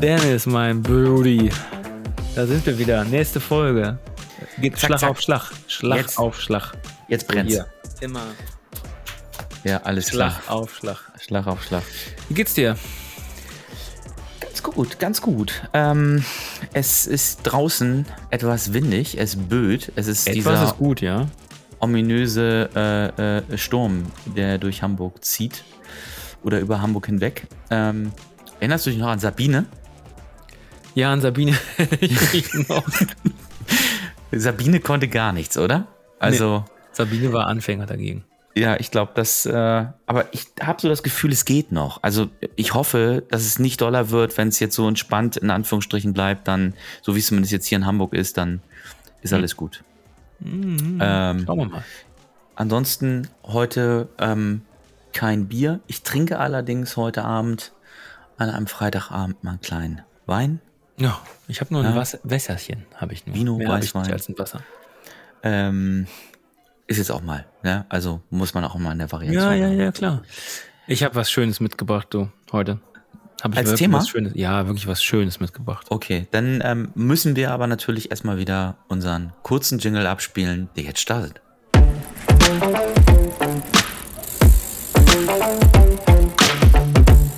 Dennis, mein Brudi. Da sind wir wieder. Nächste Folge. Geht Zack, Schlag zack. auf Schlag. Schlag Jetzt. auf Schlag. Jetzt brennt's. Hier. Immer Ja, alles Schlag klar. auf Schlag. Schlag auf Schlag. Wie geht's dir? Ganz gut, ganz gut. Ähm, es ist draußen etwas windig, es böet. Es ist dieser ist gut, ja. ominöse äh, äh, Sturm, der durch Hamburg zieht. Oder über Hamburg hinweg. Ähm, erinnerst du dich noch an Sabine? Ja, an Sabine. Sabine konnte gar nichts, oder? Also, Sabine war Anfänger dagegen. Ja, ich glaube, das. Äh, aber ich habe so das Gefühl, es geht noch. Also, ich hoffe, dass es nicht doller wird, wenn es jetzt so entspannt in Anführungsstrichen bleibt, dann, so wie es zumindest jetzt hier in Hamburg ist, dann ist alles gut. Ähm, Schauen wir mal. ansonsten heute ähm, kein Bier. Ich trinke allerdings heute Abend an einem Freitagabend mal einen kleinen Wein. Ja, ich habe nur ein Ja. Wasser, Wässerchen, habe ich nur. Vino, Mehr Weißwein. als ein Wasser. Ähm, ist jetzt auch mal, ne? Also muss man auch mal in der Variation. Ja, ja, ja, klar. Ich habe was Schönes mitgebracht, du, heute. Hab ich Als Thema? Was Schönes, ja, wirklich was Schönes mitgebracht. Okay, dann ähm, müssen wir aber natürlich erstmal wieder unseren kurzen Jingle abspielen, der jetzt startet.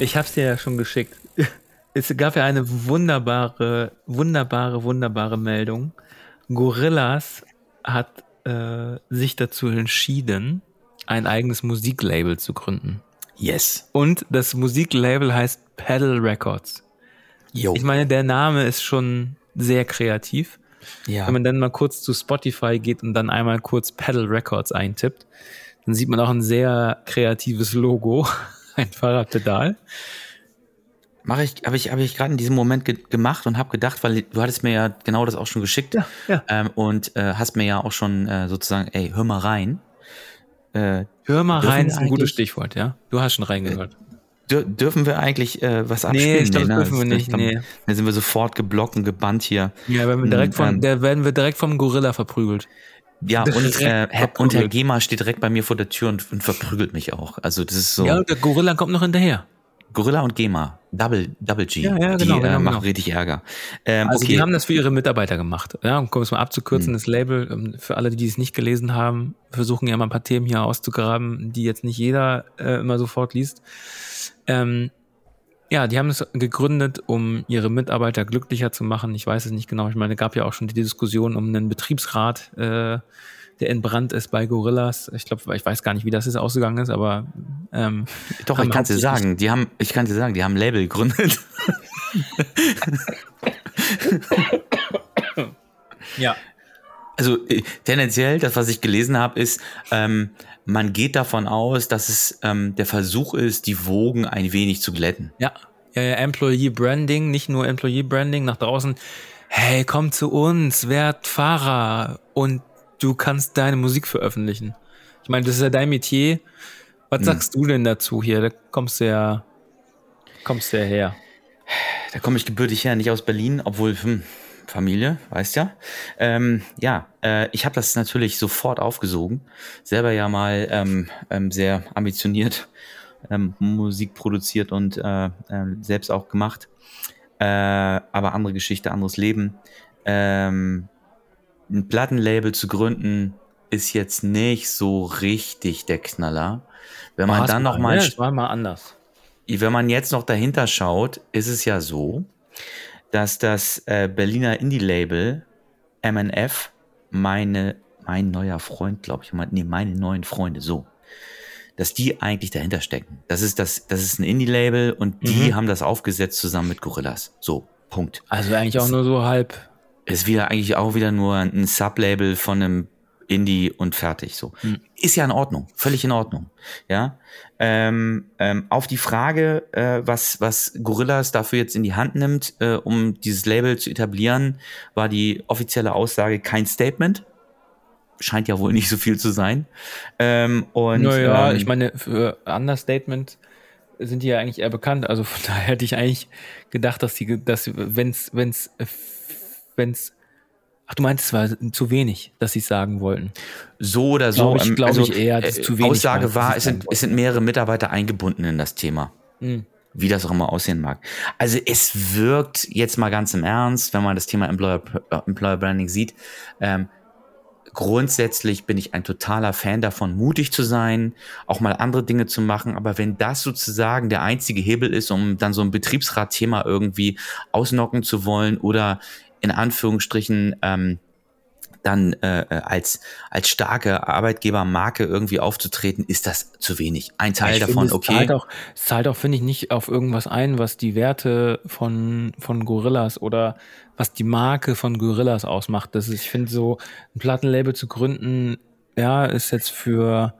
Ich habe es dir ja schon geschickt. Es gab ja eine wunderbare, wunderbare, wunderbare Meldung. Gorillas hat äh, sich dazu entschieden, ein eigenes Musiklabel zu gründen. Yes. Und das Musiklabel heißt Pedal Records. Jo. Ich meine, der Name ist schon sehr kreativ. ja. Wenn man dann mal kurz zu Spotify geht und dann einmal kurz Pedal Records eintippt, dann sieht man auch ein sehr kreatives Logo, ein Fahrradpedal. Mache ich, habe ich, habe ich gerade in diesem Moment ge gemacht und habe gedacht, weil du hattest mir ja genau das auch schon geschickt Ja, ja. Ähm, und äh, hast mir ja auch schon äh, sozusagen, ey, hör mal rein. Äh, Hör mal rein, ist ein gutes Stichwort, ja? Du hast schon reingehört. dür dürfen wir eigentlich äh, was Nee, abspielen? ich glaub, das ne? dürfen wir nicht, Dann, nee. dann sind wir sofort geblockt und gebannt hier. Ja, werden wir direkt Ähm, von, der werden wir direkt vom Gorilla verprügelt. Ja, und, äh, Herr, und Herr. GEMA steht direkt bei mir vor der Tür und, und verprügelt mich auch. Also das ist so Ja, und der Gorilla kommt noch hinterher. Gorilla und GEMA, Double, Double G, Ja, ja, die genau, äh, genau, machen genau. richtig Ärger. Ähm, Also okay, die haben das für ihre Mitarbeiter gemacht. Ja, um es mal abzukürzen, das Label, ähm, für alle, die es nicht gelesen haben, versuchen ja mal ein paar Themen hier auszugraben, die jetzt nicht jeder äh, immer sofort liest. Ähm, ja, die haben es gegründet, um ihre Mitarbeiter glücklicher zu machen. Ich weiß es nicht genau. Ich meine, es gab ja auch schon die Diskussion um einen Betriebsrat, äh, der entbrannt ist bei Gorillas. Ich glaube, ich weiß gar nicht, wie das jetzt ausgegangen ist, aber ähm, doch, ich kann dir sagen, die haben, ich kann dir sagen, die haben Label gegründet. ja. Also äh, tendenziell, das, was ich gelesen habe, ist, ähm, man geht davon aus, dass es ähm, der Versuch ist, die Wogen ein wenig zu glätten. Ja, ja, ja, Employee Branding, nicht nur Employee Branding nach draußen. Hey, komm zu uns, werd Fahrer und du kannst deine Musik veröffentlichen. Ich meine, das ist ja dein Metier. Was sagst du denn dazu hier? Da kommst du ja, kommst du ja her. Da komme ich gebürtig her, nicht aus Berlin, obwohl hm, Familie, weißt ja. Ähm, ja, äh, ich habe das natürlich sofort aufgesogen. Selber ja mal ähm, ähm, sehr ambitioniert ähm, Musik produziert und äh, ähm, selbst auch gemacht. Äh, aber andere Geschichte, anderes Leben. Ähm, ein Plattenlabel zu gründen ist jetzt nicht so richtig der Knaller. Wenn man dann noch mal Ja, mal anders. wenn man jetzt noch dahinter schaut, ist es ja so, dass das äh, Berliner Indie-Label MNF, meine, mein neuer Freund, glaube ich, nee, meine neuen Freunde, so, dass die eigentlich dahinter stecken. Das ist das, das ist ein Indie-Label und die Mhm. haben das aufgesetzt zusammen mit Gorillas. So, Punkt. Also eigentlich auch nur so halb. Ist wieder eigentlich auch wieder nur ein Sublabel von einem Indie und fertig. So ist ja in Ordnung, völlig in Ordnung. Ja. Ähm, ähm, auf die Frage, äh, was was Gorillas dafür jetzt in die Hand nimmt, äh, um dieses Label zu etablieren, war die offizielle Aussage kein Statement. Scheint ja wohl nicht so viel zu sein. Ähm, und naja, ähm, ich meine, für Understatement sind die ja eigentlich eher bekannt. Also von daher hätte ich eigentlich gedacht, dass die, dass wenn's, wenn's, wenn's Ach, du meinst, es war zu wenig, dass sie es sagen wollten. So oder so. Glaube ich, ähm, glaub also, ich eher, dass es zu wenig Aussage war, es sind, es sind mehrere Mitarbeiter eingebunden in das Thema. Mhm. Wie das auch immer aussehen mag. Also es wirkt jetzt mal ganz im Ernst, wenn man das Thema Employer, äh, Employer Branding sieht, ähm, grundsätzlich bin ich ein totaler Fan davon, mutig zu sein, auch mal andere Dinge zu machen. Aber wenn das sozusagen der einzige Hebel ist, um dann so ein Betriebsratthema irgendwie ausnocken zu wollen oder in Anführungsstrichen ähm, dann äh, äh, als, als starke Arbeitgebermarke irgendwie aufzutreten, ist das zu wenig. Ein Teil ich davon, finde, okay. Zahlt auch, zahlt auch, finde ich, nicht auf irgendwas ein, was die Werte von, von Gorillas oder was die Marke von Gorillas ausmacht. Das ist, ich finde, so ein Plattenlabel zu gründen, ja, ist jetzt für,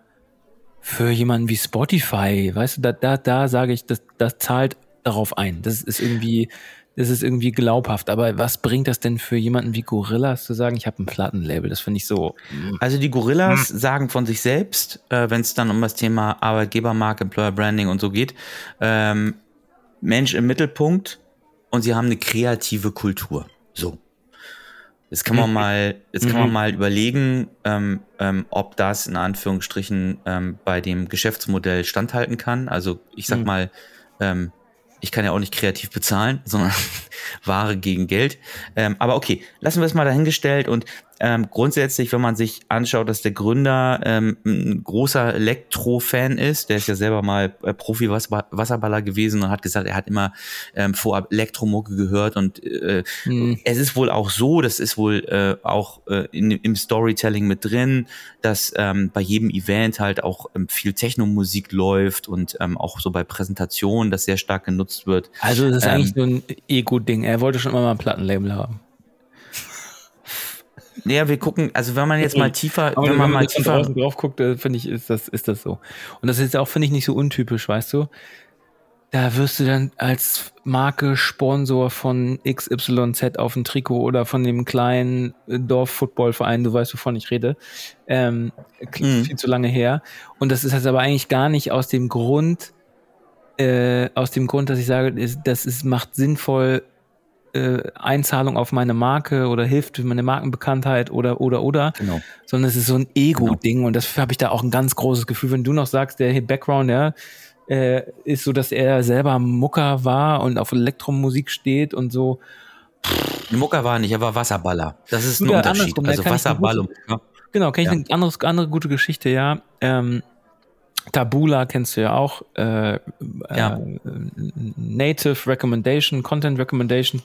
für jemanden wie Spotify, weißt du, da, da, da sage ich, das, das zahlt darauf ein. Das ist irgendwie, das ist irgendwie glaubhaft. Aber was bringt das denn für jemanden wie Gorillas zu sagen, ich habe ein Plattenlabel? Das finde ich so. Hm. Also die Gorillas hm. sagen von sich selbst, äh, wenn es dann um das Thema Arbeitgebermarke, Employer Branding und so geht, ähm, Mensch im Mittelpunkt und sie haben eine kreative Kultur. So. Jetzt kann man mhm. mal, jetzt kann man mhm. mal überlegen, ähm, ähm, ob das in Anführungsstrichen ähm, bei dem Geschäftsmodell standhalten kann. Also ich sag mhm. mal, ähm, ich kann ja auch nicht kreativ bezahlen, sondern Ware gegen Geld. Ähm, aber okay, lassen wir es mal dahingestellt und ähm, grundsätzlich, wenn man sich anschaut, dass der Gründer ähm, ein großer Elektro-Fan ist, der ist ja selber mal äh, Profi-Wasserballer gewesen und hat gesagt, er hat immer ähm, vor Elektromucke gehört und äh, mhm. es ist wohl auch so, das ist wohl äh, auch äh, in, im Storytelling mit drin, dass ähm, bei jedem Event halt auch ähm, viel Techno-Musik läuft und ähm, auch so bei Präsentationen das sehr stark genutzt wird. Also das ist eigentlich so ein Ego-Ding. Er wollte schon immer mal ein Plattenlabel haben. Naja, wir gucken, also wenn man jetzt mal tiefer, Aber wenn man, wenn mal tiefer draußen drauf guckt, äh, finde ich, ist das, ist das so. Und das ist auch, finde ich, nicht so untypisch, weißt du? Da wirst du dann als Marke Sponsor von XYZ auf dem Trikot oder von dem kleinen Dorf-Footballverein, du weißt, wovon ich rede, ähm, mhm. viel zu lange her. Und das ist jetzt aber eigentlich gar nicht aus dem Grund, äh, aus dem Grund, dass ich sage, das ist, macht sinnvoll, äh, Einzahlung auf meine Marke oder hilft für meine Markenbekanntheit oder oder oder, genau. sondern es ist so ein Ego-Ding genau. und das habe ich da auch ein ganz großes Gefühl. Wenn du noch sagst, der Background, ja, äh, ist so, dass er selber Mucker war und auf Elektromusik steht und so. Mucker war nicht, er war Wasserballer. Das ist ein Unterschied. Also Wasserball und Genau, kenne ich ja. eine anderes, andere gute Geschichte, ja. Ähm, Tabula kennst du ja auch. Äh, ja. Äh, Native Recommendation, Content Recommendation,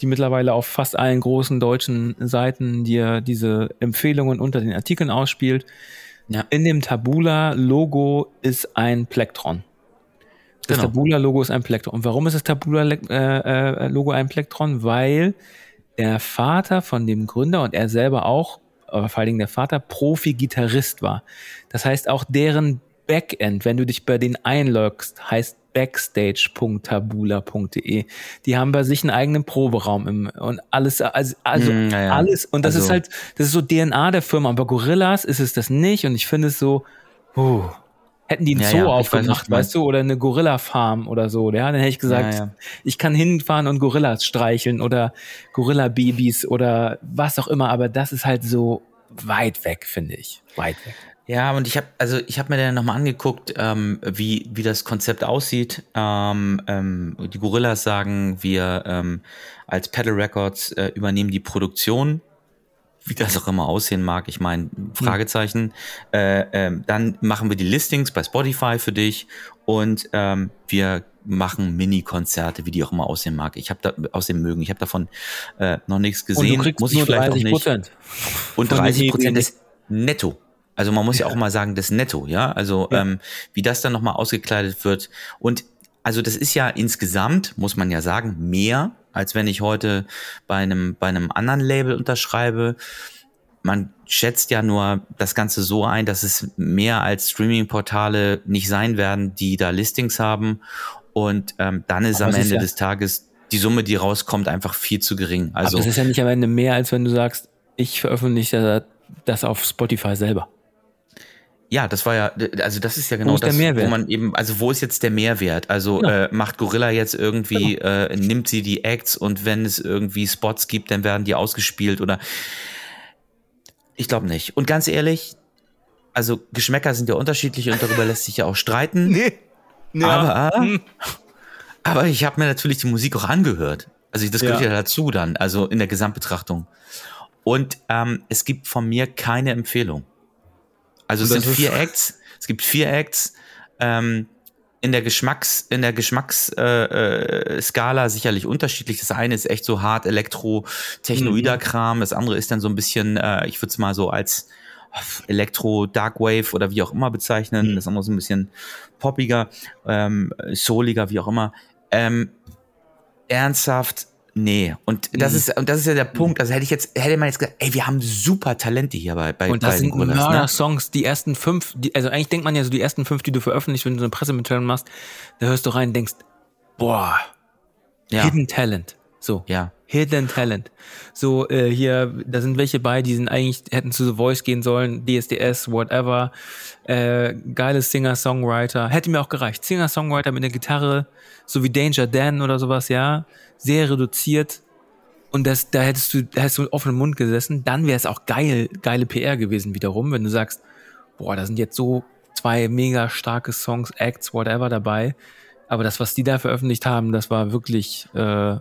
die mittlerweile auf fast allen großen deutschen Seiten dir diese Empfehlungen unter den Artikeln ausspielt. Ja. In dem Tabula-Logo ist ein Plektron. Das genau. Tabula-Logo ist ein Plektron. Und warum ist das Tabula-Logo äh, äh, ein Plektron? Weil der Vater von dem Gründer und er selber auch, aber vor allen Dingen der Vater, Profi-Gitarrist war. Das heißt, auch deren Backend, wenn du dich bei denen einloggst, heißt backstage.tabula.de. Die haben bei sich einen eigenen Proberaum im, und alles, also, also mm, ja, alles. Und das also. ist halt, das ist so DNA der Firma. Aber Gorillas ist es das nicht. Und ich finde es so, uh, hätten die einen ja, Zoo aufgemacht, weißt du, oder eine Gorilla-Farm oder so, ja, dann hätte ich gesagt, ich kann hinfahren und Gorillas streicheln oder Gorilla-Babys oder was auch immer, aber das ist halt so weit weg, finde ich. Weit weg. Ja, und ich habe also ich habe mir dann nochmal angeguckt, ähm, wie wie das Konzept aussieht. Ähm, ähm, die Gorillas sagen, wir ähm, als Pedal Records äh, übernehmen die Produktion, wie das auch immer aussehen mag. Ich meine Fragezeichen. Hm. Äh, äh, dann machen wir die Listings bei Spotify für dich und ähm, wir machen Mini-Konzerte, wie die auch immer aussehen mag. Ich habe da aussehen mögen. Ich habe davon äh, noch nichts gesehen. Und Muss ich vielleicht auch nicht. Und 30 Prozent ist netto. Also man muss ja, ja auch mal sagen, das Netto, ja. Also ja. Ähm, wie das dann nochmal ausgekleidet wird. Und also das ist ja insgesamt, muss man ja sagen, mehr, als wenn ich heute bei einem, bei einem anderen Label unterschreibe. Man schätzt ja nur das Ganze so ein, dass es mehr als Streaming-Portale nicht sein werden, die da Listings haben. Und ähm, dann ist Aber am Ende ist ja des Tages die Summe, die rauskommt, einfach viel zu gering. Also Aber es ist ja nicht am Ende mehr, als wenn du sagst, ich veröffentliche das auf Spotify selber. Ja, das war ja, also das ist ja genau ist das, wo man eben, also wo ist jetzt der Mehrwert? Also Genau. äh, macht Gorilla jetzt irgendwie, äh, nimmt sie die Acts und wenn es irgendwie Spots gibt, dann werden die ausgespielt oder ich glaube nicht. Und ganz ehrlich, also Geschmäcker sind ja unterschiedlich und darüber lässt sich ja auch streiten. Nee. Ja. Aber, aber ich habe mir natürlich die Musik auch angehört. Also das gehört Ja. ja. dazu dann, also in der Gesamtbetrachtung. Und ähm, es gibt von mir keine Empfehlung. Also es sind vier Acts. Es gibt vier Acts. Ähm, in der Geschmacks, in der Geschmacksskala äh, Skala sicherlich unterschiedlich. Das eine ist echt so hart Elektro, Technoider Kram. Das andere ist dann so ein bisschen, äh, ich würde es mal so als Elektro, Dark Wave oder wie auch immer bezeichnen. Das andere ist ein bisschen poppiger, ähm, souliger, wie auch immer. Ähm, ernsthaft, nee. Und das Mhm. ist, und das ist ja der Punkt. Also hätte ich jetzt, hätte man jetzt gesagt, ey, wir haben super Talente hier bei, bei, Und das bei sind Gorillas, ne? Mörder-Songs, die ersten fünf, die, also eigentlich denkt man ja so, die ersten fünf, die du veröffentlichst, wenn du eine Pressemitteilung machst, da hörst du rein und denkst, boah, Ja, Hidden Talent. So. ja. Hidden Talent. So, äh, hier, da sind welche bei, die sind eigentlich, hätten zu The Voice gehen sollen, DSDS, whatever. Äh, geiles Singer-Songwriter. Hätte mir auch gereicht. Singer-Songwriter mit einer Gitarre, so wie Danger Dan oder sowas, ja. Sehr reduziert. Und das, da hättest du, da hättest du mit offenem Mund gesessen. Dann wäre es auch geil, geile PR gewesen wiederum, wenn du sagst, boah, da sind jetzt so zwei mega starke Songs, Acts, whatever dabei. Aber das, was die da veröffentlicht haben, das war wirklich äh,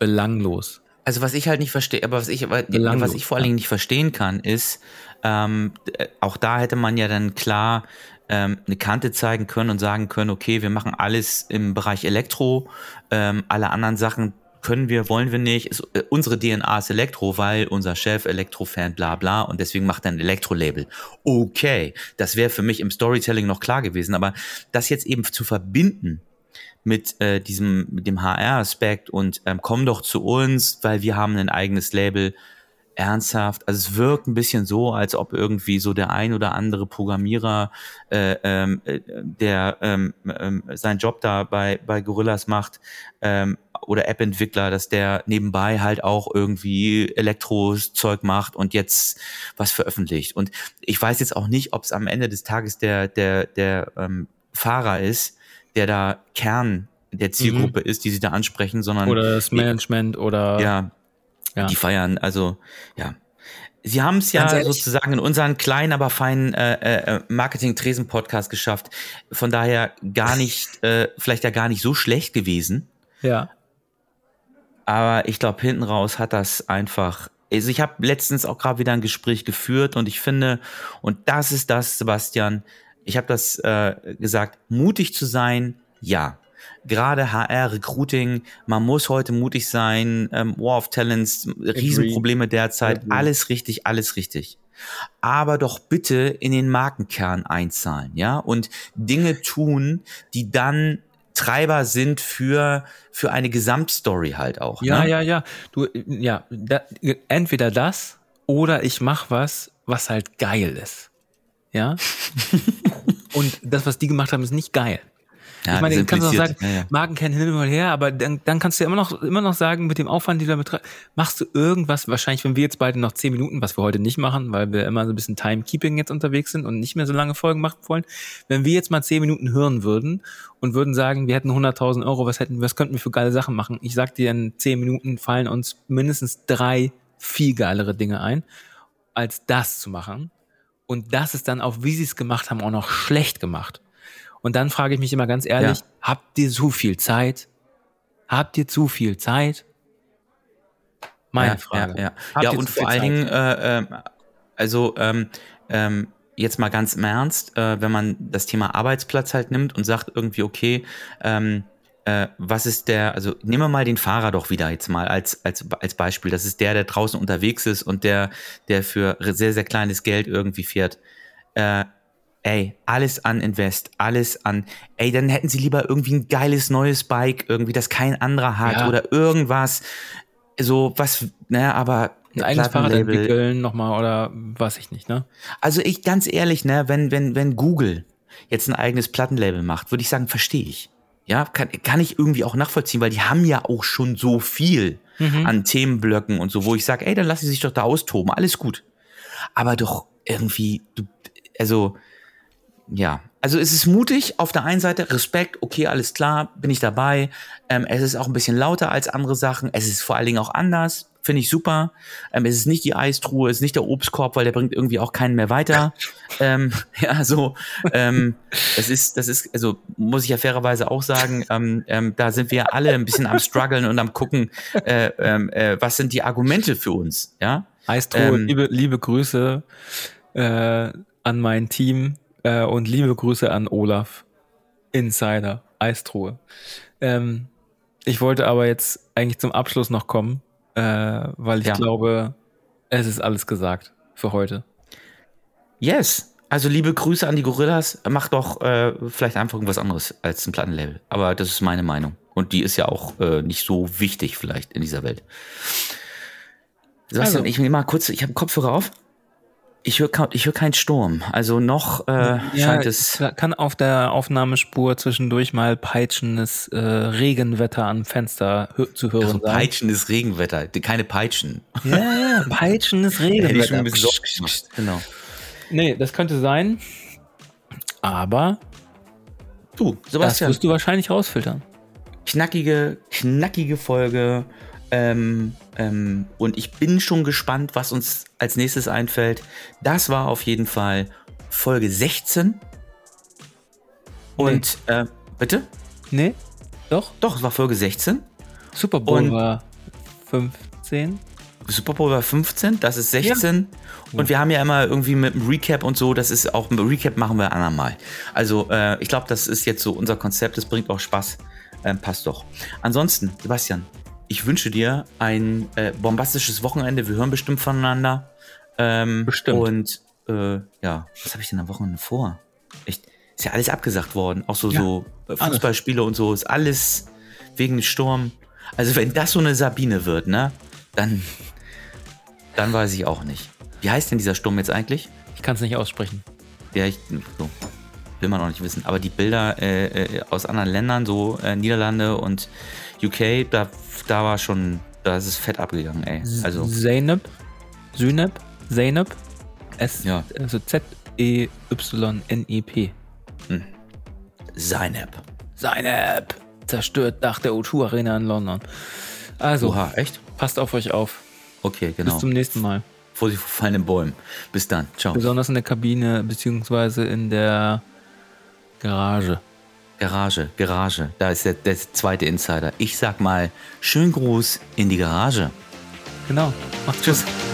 belanglos. Also was ich halt nicht verstehe, aber was ich, aber was ich vor allen Dingen nicht verstehen kann, ist, ähm, äh, auch da hätte man ja dann klar ähm, eine Kante zeigen können und sagen können, okay, wir machen alles im Bereich Elektro, ähm, alle anderen Sachen können wir, wollen wir nicht. Ist, äh, unsere DNA ist Elektro, weil unser Chef Elektro-Fan, bla bla, und deswegen macht er ein Elektro-Label. Okay, das wäre für mich im Storytelling noch klar gewesen, aber das jetzt eben zu verbinden mit äh, diesem mit dem HR-Aspekt und ähm, komm doch zu uns, weil wir haben ein eigenes Label. Ernsthaft, also es wirkt ein bisschen so, als ob irgendwie so der ein oder andere Programmierer, äh, ähm, äh, der ähm, ähm, seinen Job da bei bei Gorillas macht ähm, oder App-Entwickler, dass der nebenbei halt auch irgendwie Elektro-Zeug macht und jetzt was veröffentlicht. Und ich weiß jetzt auch nicht, ob es am Ende des Tages der der der ähm, Fahrer ist, der da Kern der Zielgruppe ist, die sie da ansprechen, sondern Oder das Management oder ja, Ja. die feiern, also ja. Sie haben es ja sozusagen in unseren kleinen, aber feinen äh, äh, Marketing-Tresen-Podcast geschafft. Von daher gar nicht, äh, vielleicht ja gar nicht so schlecht gewesen. ja. Aber ich glaube, hinten raus hat das einfach. Also ich habe letztens auch gerade wieder ein Gespräch geführt und ich finde, und das ist das, Sebastian, ich habe das äh, gesagt, mutig zu sein, ja. Gerade HR, Recruiting, man muss heute mutig sein, ähm, War of Talents, Riesenprobleme derzeit, alles richtig, alles richtig. Aber doch bitte in den Markenkern einzahlen, ja, und Dinge tun, die dann Treiber sind für, für eine Gesamtstory halt auch. Ja, ne? ja, ja. Du, ja, da, entweder das oder ich mach was, was halt geil ist. Ja. Und das, was die gemacht haben, ist nicht geil. Ja, ich meine, du kannst auch sagen, ja, ja. Marken kennen hin und her, aber dann, dann kannst du ja immer noch, immer noch sagen, mit dem Aufwand, den du da betreibst, machst du irgendwas, wahrscheinlich, wenn wir jetzt beide noch zehn Minuten, was wir heute nicht machen, weil wir immer so ein bisschen Timekeeping jetzt unterwegs sind und nicht mehr so lange Folgen machen wollen, wenn wir jetzt mal zehn Minuten hören würden und würden sagen, wir hätten 100.000 Euro, was hätten, was könnten wir für geile Sachen machen? Ich sag dir, in zehn Minuten fallen uns mindestens drei viel geilere Dinge ein, als das zu machen. Und das ist dann auch, wie sie es gemacht haben, auch noch schlecht gemacht. Und dann frage ich mich immer ganz ehrlich, Ja. habt ihr zu viel Zeit? Habt ihr zu viel Zeit? Meine ja, Frage. Ja, ja. Ja und vor allen? Dingen, äh, ähm, also ähm, ähm, jetzt mal ganz im Ernst, äh, wenn man das Thema Arbeitsplatz halt nimmt und sagt irgendwie, okay, ähm, äh, was ist der, also nehmen wir mal den Fahrer doch wieder jetzt mal als, als, als Beispiel. Das ist der, der draußen unterwegs ist und der, der für sehr, sehr kleines Geld irgendwie fährt. Äh, ey, alles an Invest, alles an, ey, dann hätten sie lieber irgendwie ein geiles neues Bike, irgendwie, das kein anderer hat Ja. oder irgendwas, so was, ne, aber ein eigenes Fahrrad entwickeln nochmal oder weiß ich nicht, ne? Also ich, ganz ehrlich, ne, wenn, wenn, wenn Google jetzt ein eigenes Plattenlabel macht, würde ich sagen, verstehe ich. Ja, kann, kann ich irgendwie auch nachvollziehen, weil die haben ja auch schon so viel Mhm. an Themenblöcken und so, wo ich sage, ey, dann lass sie sich doch da austoben, alles gut. Aber doch irgendwie, du, also, ja, also es ist mutig auf der einen Seite, Respekt, okay, alles klar, bin ich dabei. Ähm, es ist auch ein bisschen lauter als andere Sachen. Es ist vor allen Dingen auch anders, finde ich super. Ähm, es ist nicht die Eistruhe, es ist nicht der Obstkorb, weil der bringt irgendwie auch keinen mehr weiter. ähm, ja, so, ähm, das ist, das ist, also muss ich ja fairerweise auch sagen, ähm, ähm, da sind wir alle ein bisschen am struggeln und am gucken, äh, ähm, äh, was sind die Argumente für uns, ja? Eistruhe, liebe, liebe Grüße äh, an mein Team äh, und liebe Grüße an Olaf, Insider, Eistruhe. Ich wollte aber jetzt eigentlich zum Abschluss noch kommen, äh, weil ich ja. glaube, es ist alles gesagt für heute. Yes. Also liebe Grüße an die Gorillas. Macht doch äh, vielleicht einfach irgendwas anderes als ein Plattenlabel. Aber das ist meine Meinung. Und die ist ja auch äh, nicht so wichtig vielleicht in dieser Welt. Sebastian, also. ich nehme mal kurz, ich habe Kopfhörer auf. Ich höre ich hör keinen Sturm. Also noch äh, ja, scheint es. Kann auf der Aufnahmespur zwischendurch mal peitschendes äh, Regenwetter am Fenster zu hören also sein. Peitschendes Regenwetter, keine Peitschen. Ja, ja, peitschendes Regenwetter. Hätte ich schon ein bisschen genau. Nee, das könnte sein. Aber du, Sebastian. Das wirst du wahrscheinlich rausfiltern. Knackige, knackige Folge. Ähm, ähm, und ich bin schon gespannt, was uns als nächstes einfällt. Das war auf jeden Fall Folge 16. Und nee. äh, bitte? Nee, doch? Doch, es war Folge 16. Super Bowl und war 15. Super Bowl war 15, das ist 16. Ja. Und wir haben ja immer irgendwie mit einem Recap und so, das ist auch ein Recap machen wir ein andermal. Also äh, ich glaube, das ist jetzt so unser Konzept, das bringt auch Spaß. Ähm, passt doch. Ansonsten, Sebastian, ich wünsche dir ein äh, bombastisches Wochenende. Wir hören bestimmt voneinander. Ähm, bestimmt. Und äh, ja, was habe ich denn am Wochenende vor? Echt, ist ja alles abgesagt worden. Auch so, ja, so äh, Fußballspiele und so. Ist alles wegen dem Sturm. Also wenn das so eine Sabine wird, ne? Dann, dann weiß ich auch nicht. Wie heißt denn dieser Sturm jetzt eigentlich? Ich kann es nicht aussprechen. Ja, ich so, will man auch nicht wissen. Aber die Bilder äh, äh, aus anderen Ländern, so äh, Niederlande und UK, da da war schon, da ist es fett abgegangen, ey. Also. Zeynep, Synep, Zeynep, S, ja. also Z-E-Y-N-E-P. Hm. Zeynep. Zeynep. Zerstört Dach der O2 Arena in London. Also, Oha, echt? Passt auf euch auf. Okay, genau. Bis zum nächsten Mal. Vorsicht vor fallenden Bäumen. Bis dann. Ciao. Besonders in der Kabine, beziehungsweise in der Garage. Garage, Garage. Da ist der, der zweite Insider. Ich sag mal, schönen Gruß in die Garage. Genau. Macht's Tschüss. Gut.